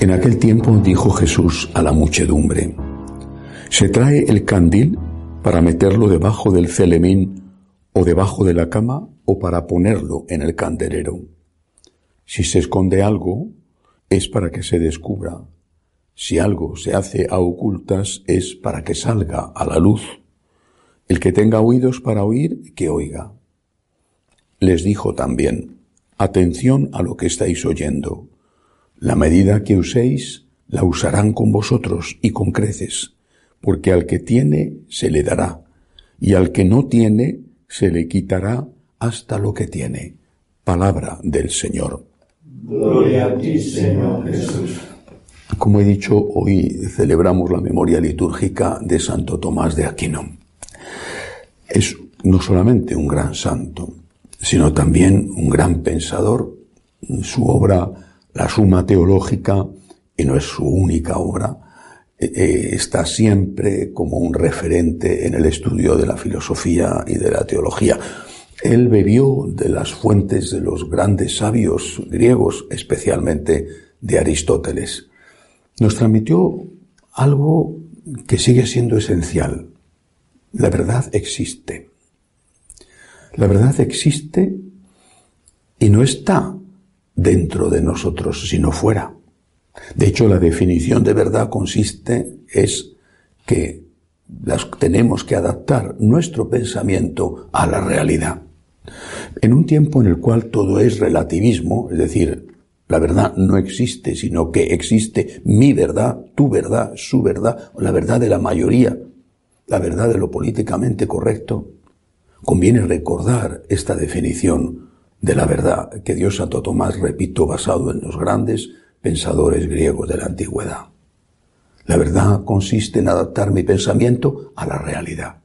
En aquel tiempo dijo Jesús a la muchedumbre, ¿se trae el candil para meterlo debajo del celemín o debajo de la cama o para ponerlo en el candelero? Si se esconde algo, es para que se descubra. Si algo se hace a ocultas, es para que salga a la luz. El que tenga oídos para oír, que oiga. Les dijo también, atención a lo que estáis oyendo la medida que uséis la usarán con vosotros y con creces, porque al que tiene se le dará, y al que no tiene se le quitará hasta lo que tiene. Palabra del Señor. Gloria a ti, Señor Jesús. Como he dicho, hoy celebramos la memoria litúrgica de Santo Tomás de Aquino. Es no solamente un gran santo, sino también un gran pensador. Su obra la suma teológica, y no es su única obra, eh, eh, está siempre como un referente en el estudio de la filosofía y de la teología. Él bebió de las fuentes de los grandes sabios griegos, especialmente de Aristóteles. Nos transmitió algo que sigue siendo esencial. La verdad existe. La verdad existe y no está dentro de nosotros, sino fuera. De hecho, la definición de verdad consiste es que las, tenemos que adaptar nuestro pensamiento a la realidad. En un tiempo en el cual todo es relativismo, es decir, la verdad no existe, sino que existe mi verdad, tu verdad, su verdad, la verdad de la mayoría, la verdad de lo políticamente correcto, conviene recordar esta definición de la verdad que Dios Santo Tomás, repito, basado en los grandes pensadores griegos de la antigüedad. La verdad consiste en adaptar mi pensamiento a la realidad.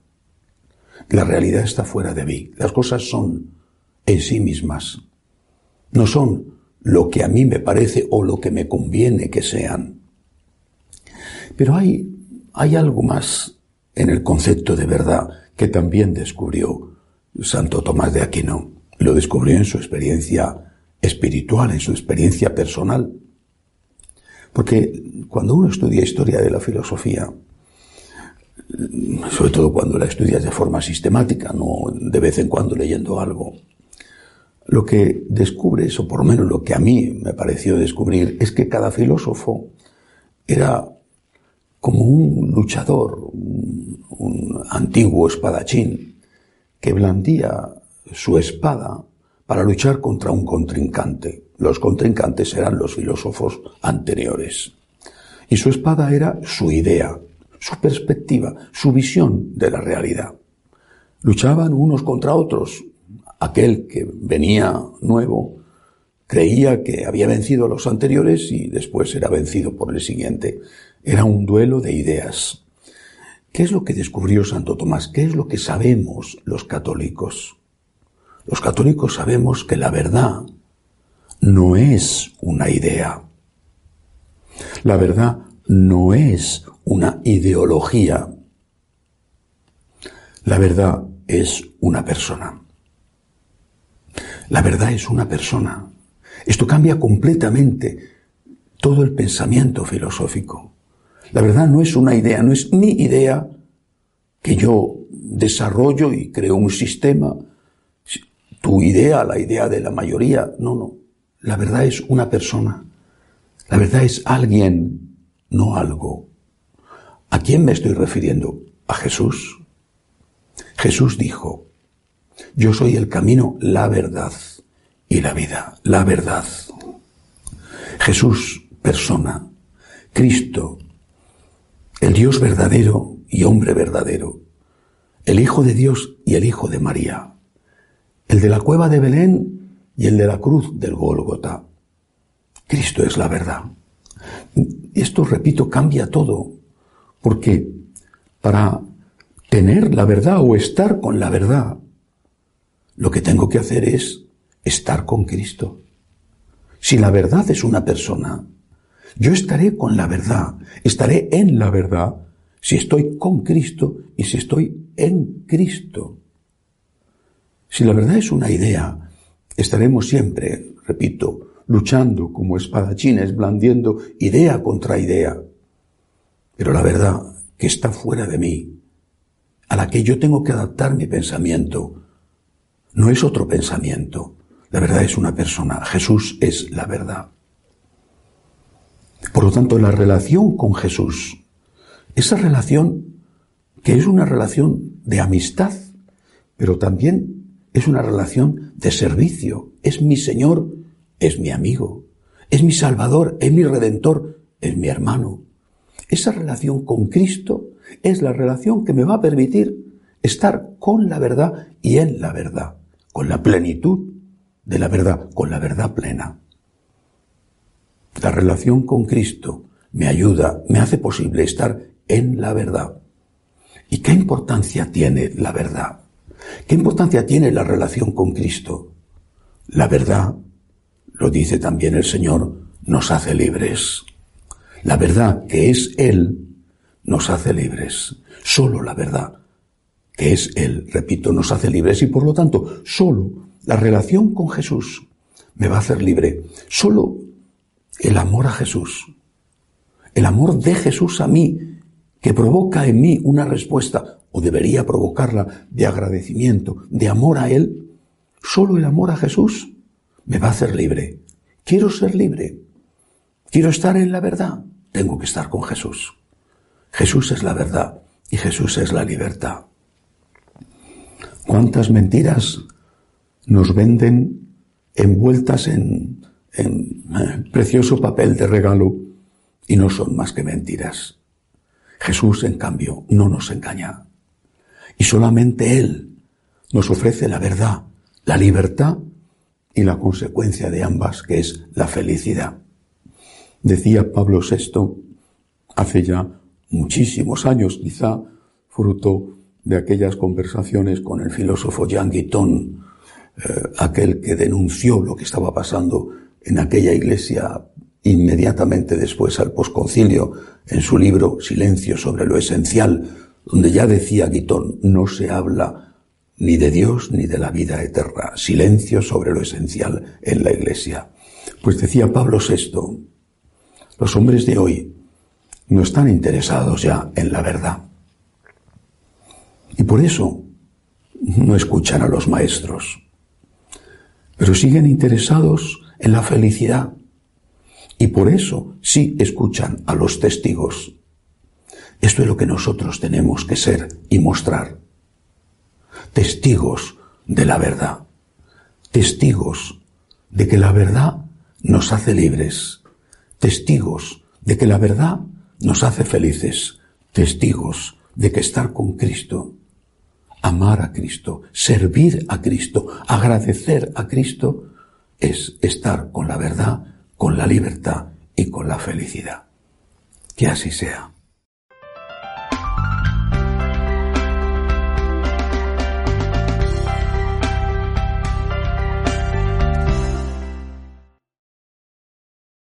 La realidad está fuera de mí. Las cosas son en sí mismas. No son lo que a mí me parece o lo que me conviene que sean. Pero hay, hay algo más en el concepto de verdad que también descubrió Santo Tomás de Aquino. Lo descubrió en su experiencia espiritual, en su experiencia personal. Porque cuando uno estudia historia de la filosofía, sobre todo cuando la estudias de forma sistemática, no de vez en cuando leyendo algo, lo que descubres, o por lo menos lo que a mí me pareció descubrir, es que cada filósofo era como un luchador, un, un antiguo espadachín, que blandía su espada para luchar contra un contrincante. Los contrincantes eran los filósofos anteriores. Y su espada era su idea, su perspectiva, su visión de la realidad. Luchaban unos contra otros. Aquel que venía nuevo creía que había vencido a los anteriores y después era vencido por el siguiente. Era un duelo de ideas. ¿Qué es lo que descubrió Santo Tomás? ¿Qué es lo que sabemos los católicos? Los católicos sabemos que la verdad no es una idea. La verdad no es una ideología. La verdad es una persona. La verdad es una persona. Esto cambia completamente todo el pensamiento filosófico. La verdad no es una idea, no es mi idea que yo desarrollo y creo un sistema tu idea, la idea de la mayoría. No, no. La verdad es una persona. La verdad es alguien, no algo. ¿A quién me estoy refiriendo? A Jesús. Jesús dijo, yo soy el camino, la verdad y la vida, la verdad. Jesús, persona, Cristo, el Dios verdadero y hombre verdadero, el Hijo de Dios y el Hijo de María, el de la cueva de Belén y el de la cruz del Gólgota. Cristo es la verdad. Esto, repito, cambia todo, porque para tener la verdad o estar con la verdad, lo que tengo que hacer es estar con Cristo. Si la verdad es una persona, yo estaré con la verdad, estaré en la verdad, si estoy con Cristo y si estoy en Cristo. Si la verdad es una idea, estaremos siempre, repito, luchando como espadachines, blandiendo idea contra idea. Pero la verdad que está fuera de mí, a la que yo tengo que adaptar mi pensamiento, no es otro pensamiento. La verdad es una persona. Jesús es la verdad. Por lo tanto, la relación con Jesús, esa relación que es una relación de amistad, pero también es una relación de servicio. Es mi Señor, es mi amigo, es mi Salvador, es mi Redentor, es mi hermano. Esa relación con Cristo es la relación que me va a permitir estar con la verdad y en la verdad, con la plenitud de la verdad, con la verdad plena. La relación con Cristo me ayuda, me hace posible estar en la verdad. ¿Y qué importancia tiene la verdad? ¿Qué importancia tiene la relación con Cristo? La verdad, lo dice también el Señor, nos hace libres. La verdad que es Él nos hace libres. Solo la verdad que es Él, repito, nos hace libres y por lo tanto solo la relación con Jesús me va a hacer libre. Solo el amor a Jesús, el amor de Jesús a mí, que provoca en mí una respuesta, o debería provocarla, de agradecimiento, de amor a Él, solo el amor a Jesús me va a hacer libre. Quiero ser libre. Quiero estar en la verdad. Tengo que estar con Jesús. Jesús es la verdad y Jesús es la libertad. ¿Cuántas mentiras nos venden envueltas en, eh, precioso papel de regalo y no son más que mentiras. Jesús, en cambio, no nos engaña. Y solamente Él nos ofrece la verdad, la libertad y la consecuencia de ambas, que es la felicidad. Decía Pablo VI hace ya muchísimos años, quizá fruto de aquellas conversaciones con el filósofo Jean Guiton, eh, aquel que denunció lo que estaba pasando en aquella iglesia inmediatamente después al posconcilio, en su libro Silencio sobre lo esencial, donde ya decía Guitón, no se habla ni de Dios ni de la vida eterna, silencio sobre lo esencial en la iglesia. Pues decía Pablo VI, los hombres de hoy no están interesados ya en la verdad. Y por eso no escuchan a los maestros pero siguen interesados en la felicidad. Y por eso sí escuchan a los testigos. Esto es lo que nosotros tenemos que ser y mostrar. Testigos de la verdad. Testigos de que la verdad nos hace libres. Testigos de que la verdad nos hace felices. Testigos de que estar con Cristo amar a Cristo, servir a Cristo, agradecer a Cristo, es estar con la verdad, con la libertad y con la felicidad. Que así sea.